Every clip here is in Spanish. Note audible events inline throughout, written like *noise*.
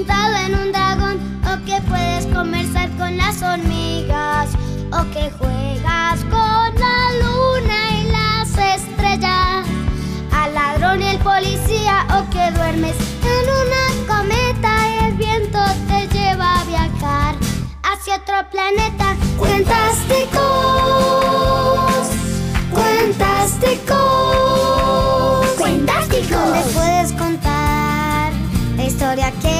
montado en un dragón o que puedes conversar con las hormigas o que juegas con la luna y las estrellas, al ladrón y el policía o que duermes en una cometa y el viento te lleva a viajar hacia otro planeta. Cuentasticos, Cuentasticos. donde puedes contar la historia que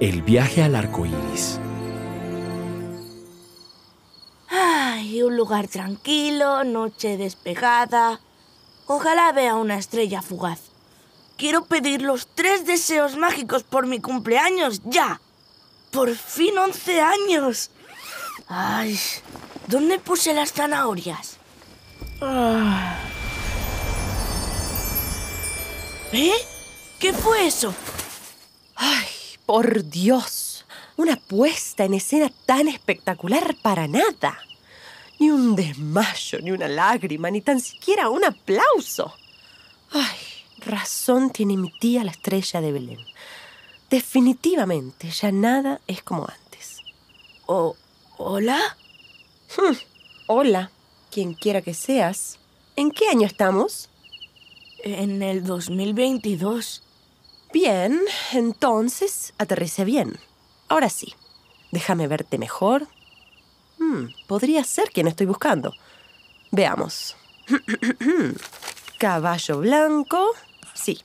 El viaje al arco iris. Ay, un lugar tranquilo, noche despejada. Ojalá vea una estrella fugaz. Quiero pedir los tres deseos mágicos por mi cumpleaños, ya. Por fin 11 años. Ay, ¿dónde puse las zanahorias? Ah. ¿Eh? ¿Qué fue eso? ¡Ay, por Dios! Una puesta en escena tan espectacular para nada. Ni un desmayo, ni una lágrima, ni tan siquiera un aplauso. ¡Ay! Razón tiene mi tía la estrella de Belén. Definitivamente ya nada es como antes. ¿O hola? Hola, quien quiera que seas. ¿En qué año estamos? En el 2022. Bien, entonces aterrice bien. Ahora sí, déjame verte mejor. Hmm, podría ser quien estoy buscando. Veamos. *clears throat* Caballo blanco. Sí.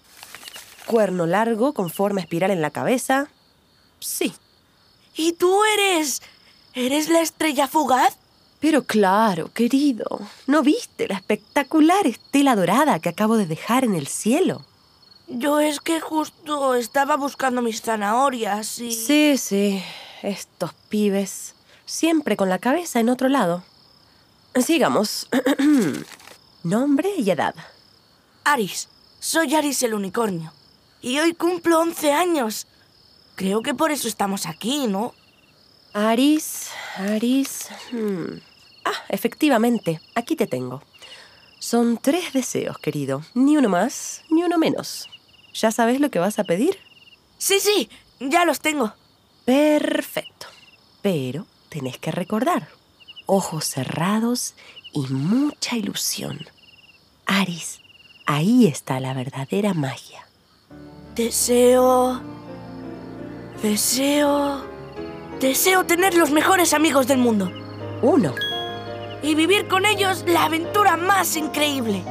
Cuerno largo con forma espiral en la cabeza. Sí. ¿Y tú eres... ¿Eres la estrella fugaz? Pero claro, querido, ¿no viste la espectacular estela dorada que acabo de dejar en el cielo? Yo es que justo estaba buscando mis zanahorias y... Sí, sí, estos pibes, siempre con la cabeza en otro lado. Sigamos. *clears throat* Nombre y edad. Aris, soy Aris el unicornio. Y hoy cumplo 11 años. Creo que por eso estamos aquí, ¿no? Aris, Aris. hmm. Ah, efectivamente, aquí te tengo. Son tres deseos, querido. Ni uno más, ni uno menos. ¿Ya sabes lo que vas a pedir? Sí, sí, ya los tengo. Perfecto. Pero tenés que recordar. Ojos cerrados y mucha ilusión. Aris, ahí está la verdadera magia. Deseo... Deseo... Deseo tener los mejores amigos del mundo. Uno, Y vivir con ellos la aventura más increíble.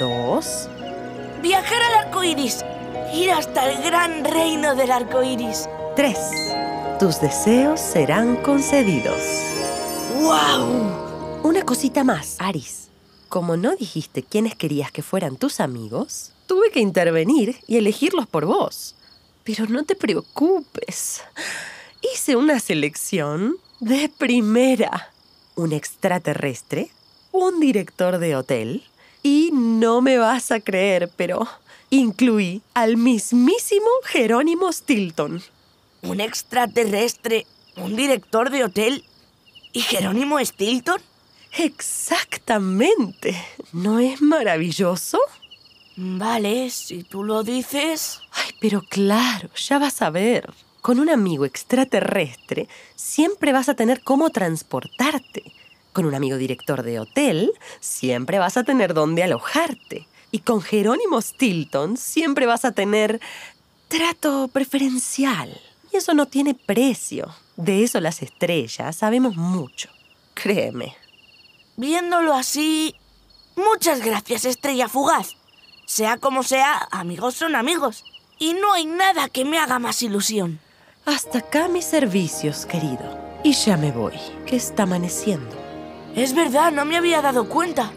dos, Viajar al arco iris. Ir hasta el gran reino del arco iris. tres. Tus deseos serán concedidos. ¡Wow! Una cosita más, Aris. Como no dijiste quiénes querías que fueran tus amigos, tuve que intervenir y elegirlos por vos. Pero no te preocupes. Hice una selección de primera. Un extraterrestre, un director de hotel y no me vas a creer, pero incluí al mismísimo Jerónimo Stilton. ¿Un extraterrestre? ¿Un director de hotel? ¿Y Jerónimo Stilton? Exactamente. ¿No es maravilloso? Vale, si tú lo dices. Ay, pero claro, ya vas a ver. Con un amigo extraterrestre siempre vas a tener cómo transportarte. Con un amigo director de hotel siempre vas a tener dónde alojarte. Y con Jerónimo Stilton siempre vas a tener trato preferencial. Y eso no tiene precio. De eso las estrellas sabemos mucho. Créeme. Viéndolo así... Muchas gracias, estrella fugaz. Sea como sea, amigos son amigos. Y no hay nada que me haga más ilusión. Hasta acá mis servicios, querido. Y ya me voy, que está amaneciendo. Es verdad, no me había dado cuenta.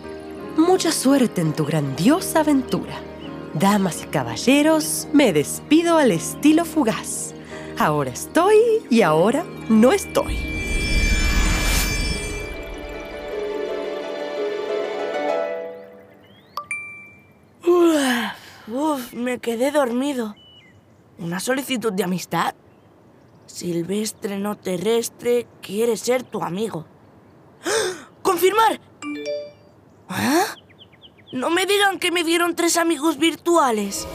Mucha suerte en tu grandiosa aventura. Damas y caballeros, me despido al estilo fugaz. Ahora estoy y ahora no estoy. Uf, me quedé dormido. ¿Una solicitud de amistad? Silvestre no terrestre quiere ser tu amigo. ¡Ah! ¡Confirmar! ¿Ah? No me digan que me dieron tres amigos virtuales.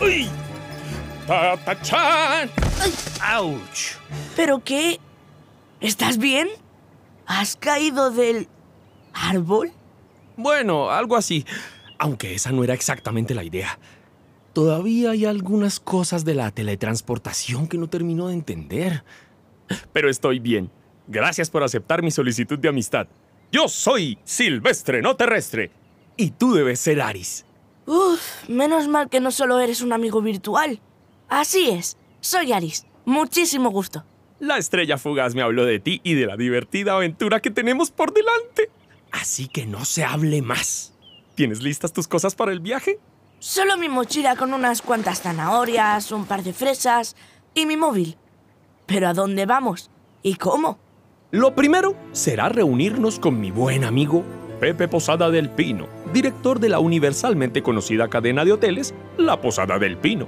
¡Uy! ¡Tatachán! ¡Auch! ¿Pero qué? ¿Estás bien? ¿Has caído del árbol? Bueno, algo así. Aunque esa no era exactamente la idea. Todavía hay algunas cosas de la teletransportación que no termino de entender. Pero estoy bien. Gracias por aceptar mi solicitud de amistad. Yo soy Silvestre, no terrestre. Y tú debes ser Aris. Uf, menos mal que no solo eres un amigo virtual. Así es, soy Aris. Muchísimo gusto. La estrella fugaz me habló de ti y de la divertida aventura que tenemos por delante. Así que no se hable más. ¿Tienes listas tus cosas para el viaje? Solo mi mochila con unas cuantas zanahorias, un par de fresas y mi móvil. ¿Pero a dónde vamos? ¿Y cómo? Lo primero será reunirnos con mi buen amigo Pepe Posada del Pino, director de la universalmente conocida cadena de hoteles La Posada del Pino.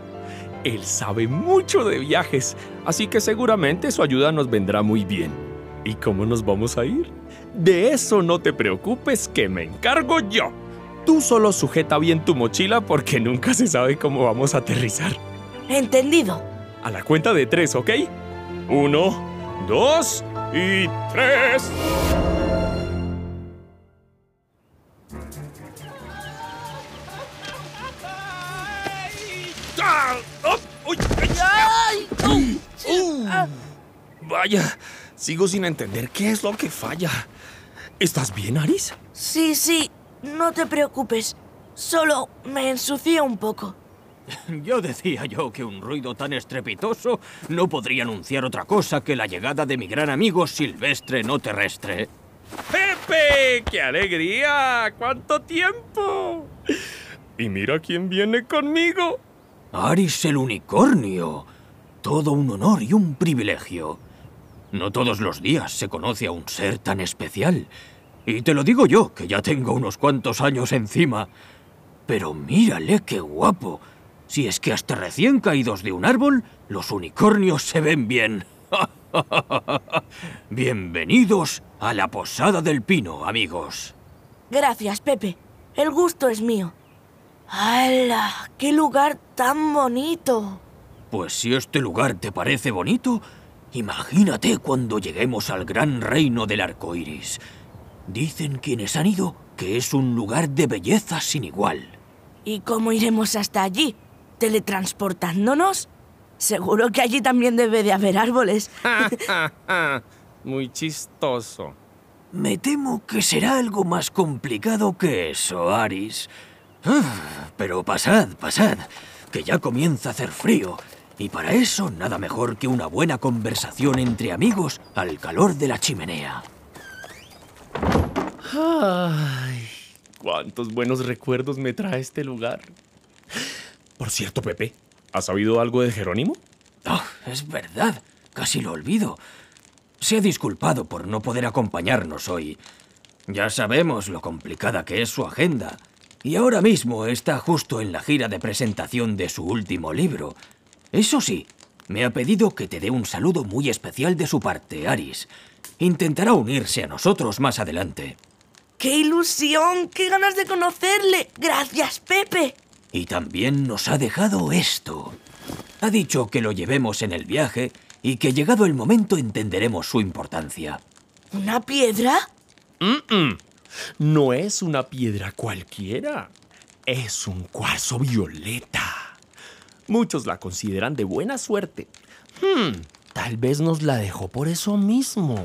Él sabe mucho de viajes, así que seguramente su ayuda nos vendrá muy bien. ¿Y cómo nos vamos a ir? De eso no te preocupes, que me encargo yo. Tú solo sujeta bien tu mochila porque nunca se sabe cómo vamos a aterrizar. Entendido. A la cuenta de tres, ¿ok? Uno, dos y tres. Vaya, sigo sin entender qué es lo que falla. ¿Estás bien, Aris? Sí, sí, no te preocupes. Solo me ensucié un poco. *laughs* Yo decía yo que un ruido tan estrepitoso no podría anunciar otra cosa que la llegada de mi gran amigo silvestre no terrestre. ¡Pepe! ¡Qué alegría! ¡Cuánto tiempo! Y mira quién viene conmigo. Aris el unicornio. Todo un honor y un privilegio. No todos los días se conoce a un ser tan especial. Y te lo digo yo, que ya tengo unos cuantos años encima. Pero mírale qué guapo. Si es que hasta recién caídos de un árbol, los unicornios se ven bien. *laughs* Bienvenidos a la Posada del Pino, amigos. Gracias, Pepe. El gusto es mío. ¡Hala! ¡Qué lugar tan bonito! Pues si este lugar te parece bonito, imagínate cuando lleguemos al gran reino del arco iris. Dicen quienes han ido que es un lugar de belleza sin igual. ¿Y cómo iremos hasta allí? ¿Teletransportándonos? Seguro que allí también debe de haber árboles. *laughs* Muy chistoso. Me temo que será algo más complicado que eso, Aris. Ah, Pero pasad, pasad, que ya comienza a hacer frío. Y para eso nada mejor que una buena conversación entre amigos al calor de la chimenea. Ay, cuántos buenos recuerdos me trae este lugar. Por cierto, Pepe, ¿has sabido algo de Jerónimo? Ah, es verdad, casi lo olvido. Se ha disculpado por no poder acompañarnos hoy. Ya sabemos lo complicada que es su agenda. Y ahora mismo está justo en la gira de presentación de su último libro. Eso sí, me ha pedido que te dé un saludo muy especial de su parte, Aris. Intentará unirse a nosotros más adelante. ¡Qué ilusión! ¡Qué ganas de conocerle! Gracias, Pepe. Y también nos ha dejado esto. Ha dicho que lo llevemos en el viaje y que llegado el momento entenderemos su importancia. ¿Una piedra? No es una piedra cualquiera. Es un cuarzo violeta. Muchos la consideran de buena suerte. Hmm, tal vez nos la dejó por eso mismo.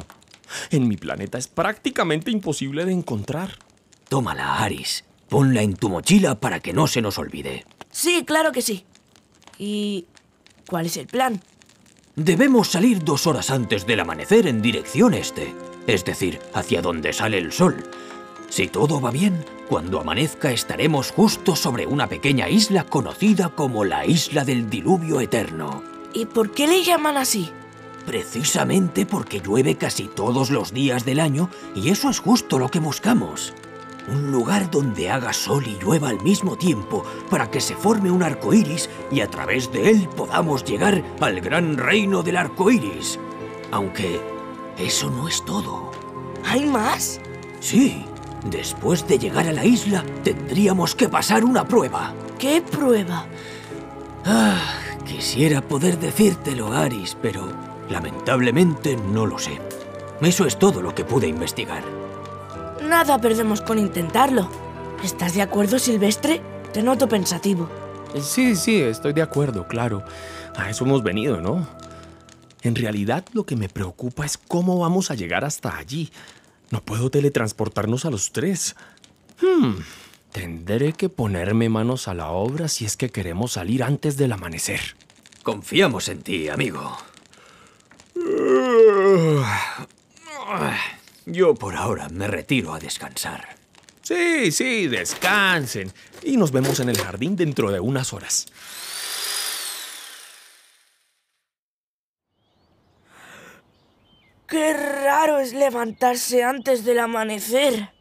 En mi planeta es prácticamente imposible de encontrar. Tómala, Aris. Ponla en tu mochila para que no se nos olvide. Sí, claro que sí. ¿Y cuál es el plan? Debemos salir dos horas antes del amanecer en dirección este, es decir, hacia donde sale el sol. Si todo va bien, cuando amanezca estaremos justo sobre una pequeña isla conocida como la Isla del Diluvio Eterno. ¿Y por qué le llaman así? Precisamente porque llueve casi todos los días del año y eso es justo lo que buscamos. Un lugar donde haga sol y llueva al mismo tiempo para que se forme un arco iris y a través de él podamos llegar al gran reino del arco iris. Aunque eso no es todo. ¿Hay más? Sí, después de llegar a la isla tendríamos que pasar una prueba. ¿Qué prueba? Ah, Quisiera poder decírtelo, Aris, pero lamentablemente no lo sé. Eso es todo lo que pude investigar. Nada perdemos con intentarlo. ¿Estás de acuerdo, Silvestre? Te noto pensativo. Sí, sí, estoy de acuerdo, claro. A eso hemos venido, ¿no? En realidad lo que me preocupa es cómo vamos a llegar hasta allí. No puedo teletransportarnos a los tres. Hmm, tendré que ponerme manos a la obra si es que queremos salir antes del amanecer. Confiamos en ti, amigo. *sighs* *sighs* Yo por ahora me retiro a descansar. Sí, sí, descansen. Y nos vemos en el jardín dentro de unas horas. Qué raro es levantarse antes del amanecer.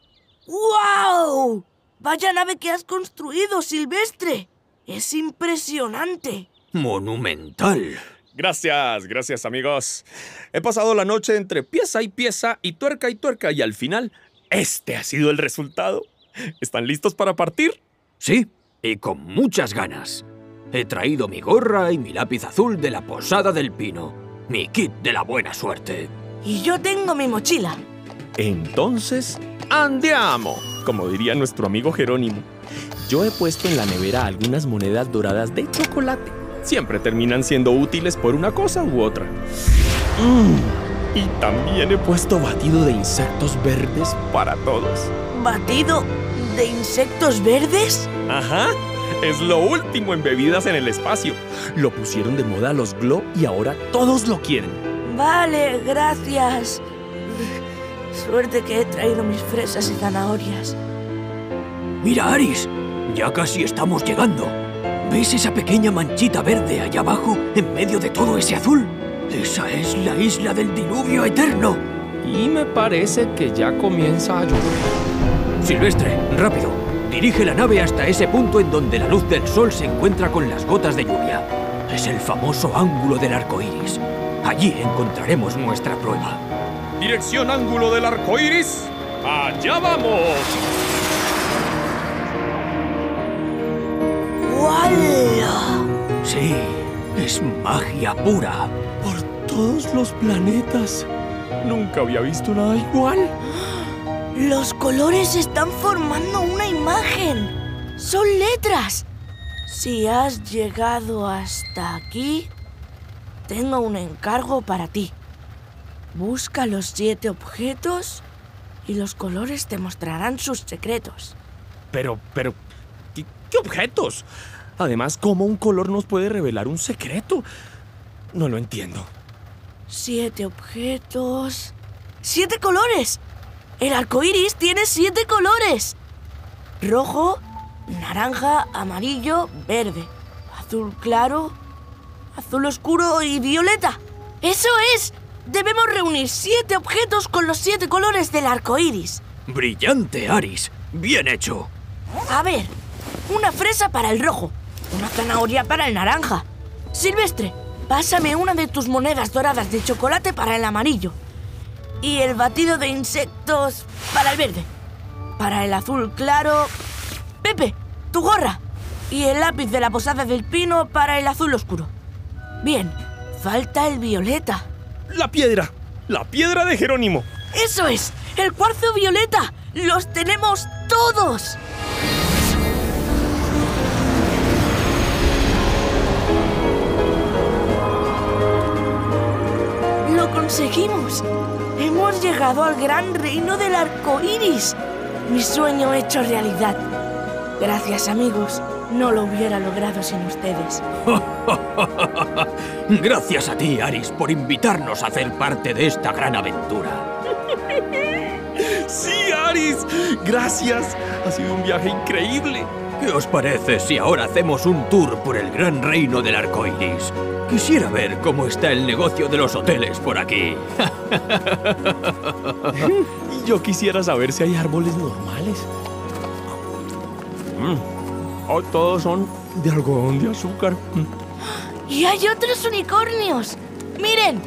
¡Wow! Vaya nave que has construido, Silvestre. Es impresionante. Monumental. Gracias, gracias amigos. He pasado la noche entre pieza y pieza y tuerca y tuerca y al final este ha sido el resultado. ¿Están listos para partir? Sí, y con muchas ganas. He traído mi gorra y mi lápiz azul de la Posada del Pino, mi kit de la buena suerte. Y yo tengo mi mochila. Entonces, andiamo, como diría nuestro amigo Jerónimo. Yo he puesto en la nevera algunas monedas doradas de chocolate. Siempre terminan siendo útiles por una cosa u otra. Mm, y también he puesto batido de insectos verdes para todos. ¿Batido de insectos verdes? Ajá. Es lo último en bebidas en el espacio. Lo pusieron de moda los Glo y ahora todos lo quieren. Vale, gracias. Suerte que he traído mis fresas y zanahorias. Mira, Aris, ya casi estamos llegando. ¿Ves esa pequeña manchita verde allá abajo, en medio de todo ese azul? Esa es la isla del diluvio eterno. Y me parece que ya comienza a llover. Silvestre, rápido. Dirige la nave hasta ese punto en donde la luz del sol se encuentra con las gotas de lluvia. Es el famoso ángulo del arco iris. Allí encontraremos nuestra prueba. Dirección ángulo del arco iris. ¡Allá vamos! Sí, es magia pura. Por todos los planetas. Nunca había visto nada igual. Los colores están formando una imagen. Son letras. Si has llegado hasta aquí, tengo un encargo para ti. Busca los siete objetos y los colores te mostrarán sus secretos. Pero, pero, ¿qué, qué objetos? Además, ¿cómo un color nos puede revelar un secreto? No lo entiendo. Siete objetos. ¡Siete colores! El arco iris tiene siete colores: rojo, naranja, amarillo, verde, azul claro, azul oscuro y violeta. ¡Eso es! Debemos reunir siete objetos con los siete colores del arco iris. Brillante, Aris. Bien hecho. A ver, una fresa para el rojo, una zanahoria para el naranja. Silvestre, pásame una de tus monedas doradas de chocolate para el amarillo. Y el batido de insectos para el verde. Para el azul claro... Pepe, tu gorra. Y el lápiz de la posada del pino para el azul oscuro. Bien, falta el violeta. La piedra. La piedra de Jerónimo. ¡Eso es! ¡El cuarzo violeta! ¡Los tenemos todos! Conseguimos! Hemos llegado al gran reino del arco iris. Mi sueño hecho realidad. Gracias, amigos. No lo hubiera logrado sin ustedes. *laughs* Gracias a ti, Aris, por invitarnos a hacer parte de esta gran aventura. *laughs* Sí, Aris. Gracias. Ha sido un viaje increíble. ¿Qué os parece si ahora hacemos un tour por el gran reino del arco iris? Quisiera ver cómo está el negocio de los hoteles por aquí. Y *laughs* yo quisiera saber si hay árboles normales. Mm. Oh, todos son de algodón de azúcar. Mm. *gasps* ¡Y hay otros unicornios! ¡Miren!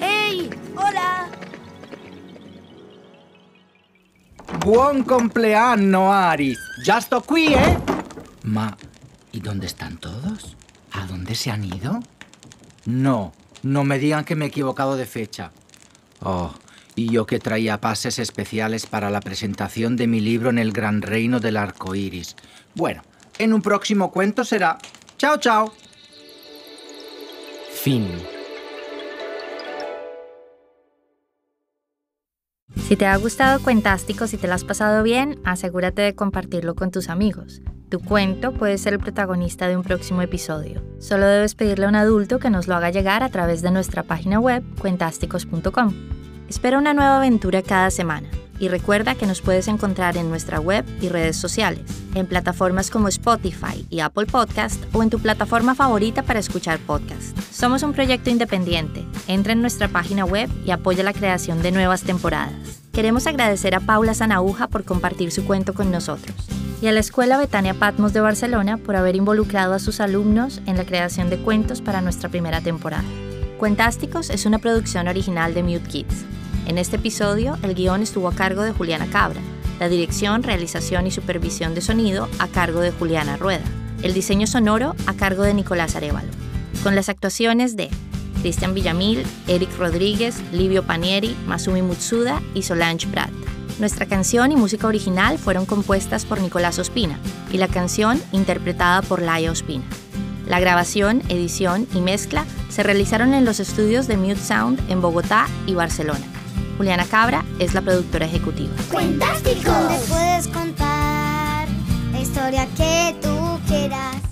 ¡Ey! ¡Hola! Buon compleanno, Aris. Ya sto qui, eh? Ma, ¿y dónde están todos? ¿A dónde se han ido? No, no me digan que me he equivocado de fecha. Oh, y yo que traía pases especiales para la presentación de mi libro en el gran reino del arco iris. Bueno, en un próximo cuento será. Chao, chao. Fin. Si te ha gustado Cuentástico, si te lo has pasado bien, asegúrate de compartirlo con tus amigos. Tu cuento puede ser el protagonista de un próximo episodio. Solo debes pedirle a un adulto que nos lo haga llegar a través de nuestra página web cuentásticos.com. Espera una nueva aventura cada semana y recuerda que nos puedes encontrar en nuestra web y redes sociales, en plataformas como Spotify y Apple Podcast o en tu plataforma favorita para escuchar podcast. Somos un proyecto independiente. Entra en nuestra página web y apoya la creación de nuevas temporadas. Queremos agradecer a Paula Zanauja por compartir su cuento con nosotros y a la Escuela Betania Patmos de Barcelona por haber involucrado a sus alumnos en la creación de cuentos para nuestra primera temporada. Cuentásticos es una producción original de Mute Kids. En este episodio, el guion estuvo a cargo de Juliana Cabra, la dirección, realización y supervisión de sonido a cargo de Juliana Rueda, el diseño sonoro a cargo de Nicolás Arevalo, con las actuaciones de Cristian Villamil, Eric Rodríguez, Livio Panieri, Masumi Mutsuda y Solange Pratt. Nuestra canción y música original fueron compuestas por Nicolás Ospina y la canción interpretada por Laia Ospina. La grabación, edición y mezcla se realizaron en los estudios de Mute Sound en Bogotá y Barcelona. Juliana Cabra es la productora ejecutiva. Cuentástico. Puedes contar la historia que tú quieras.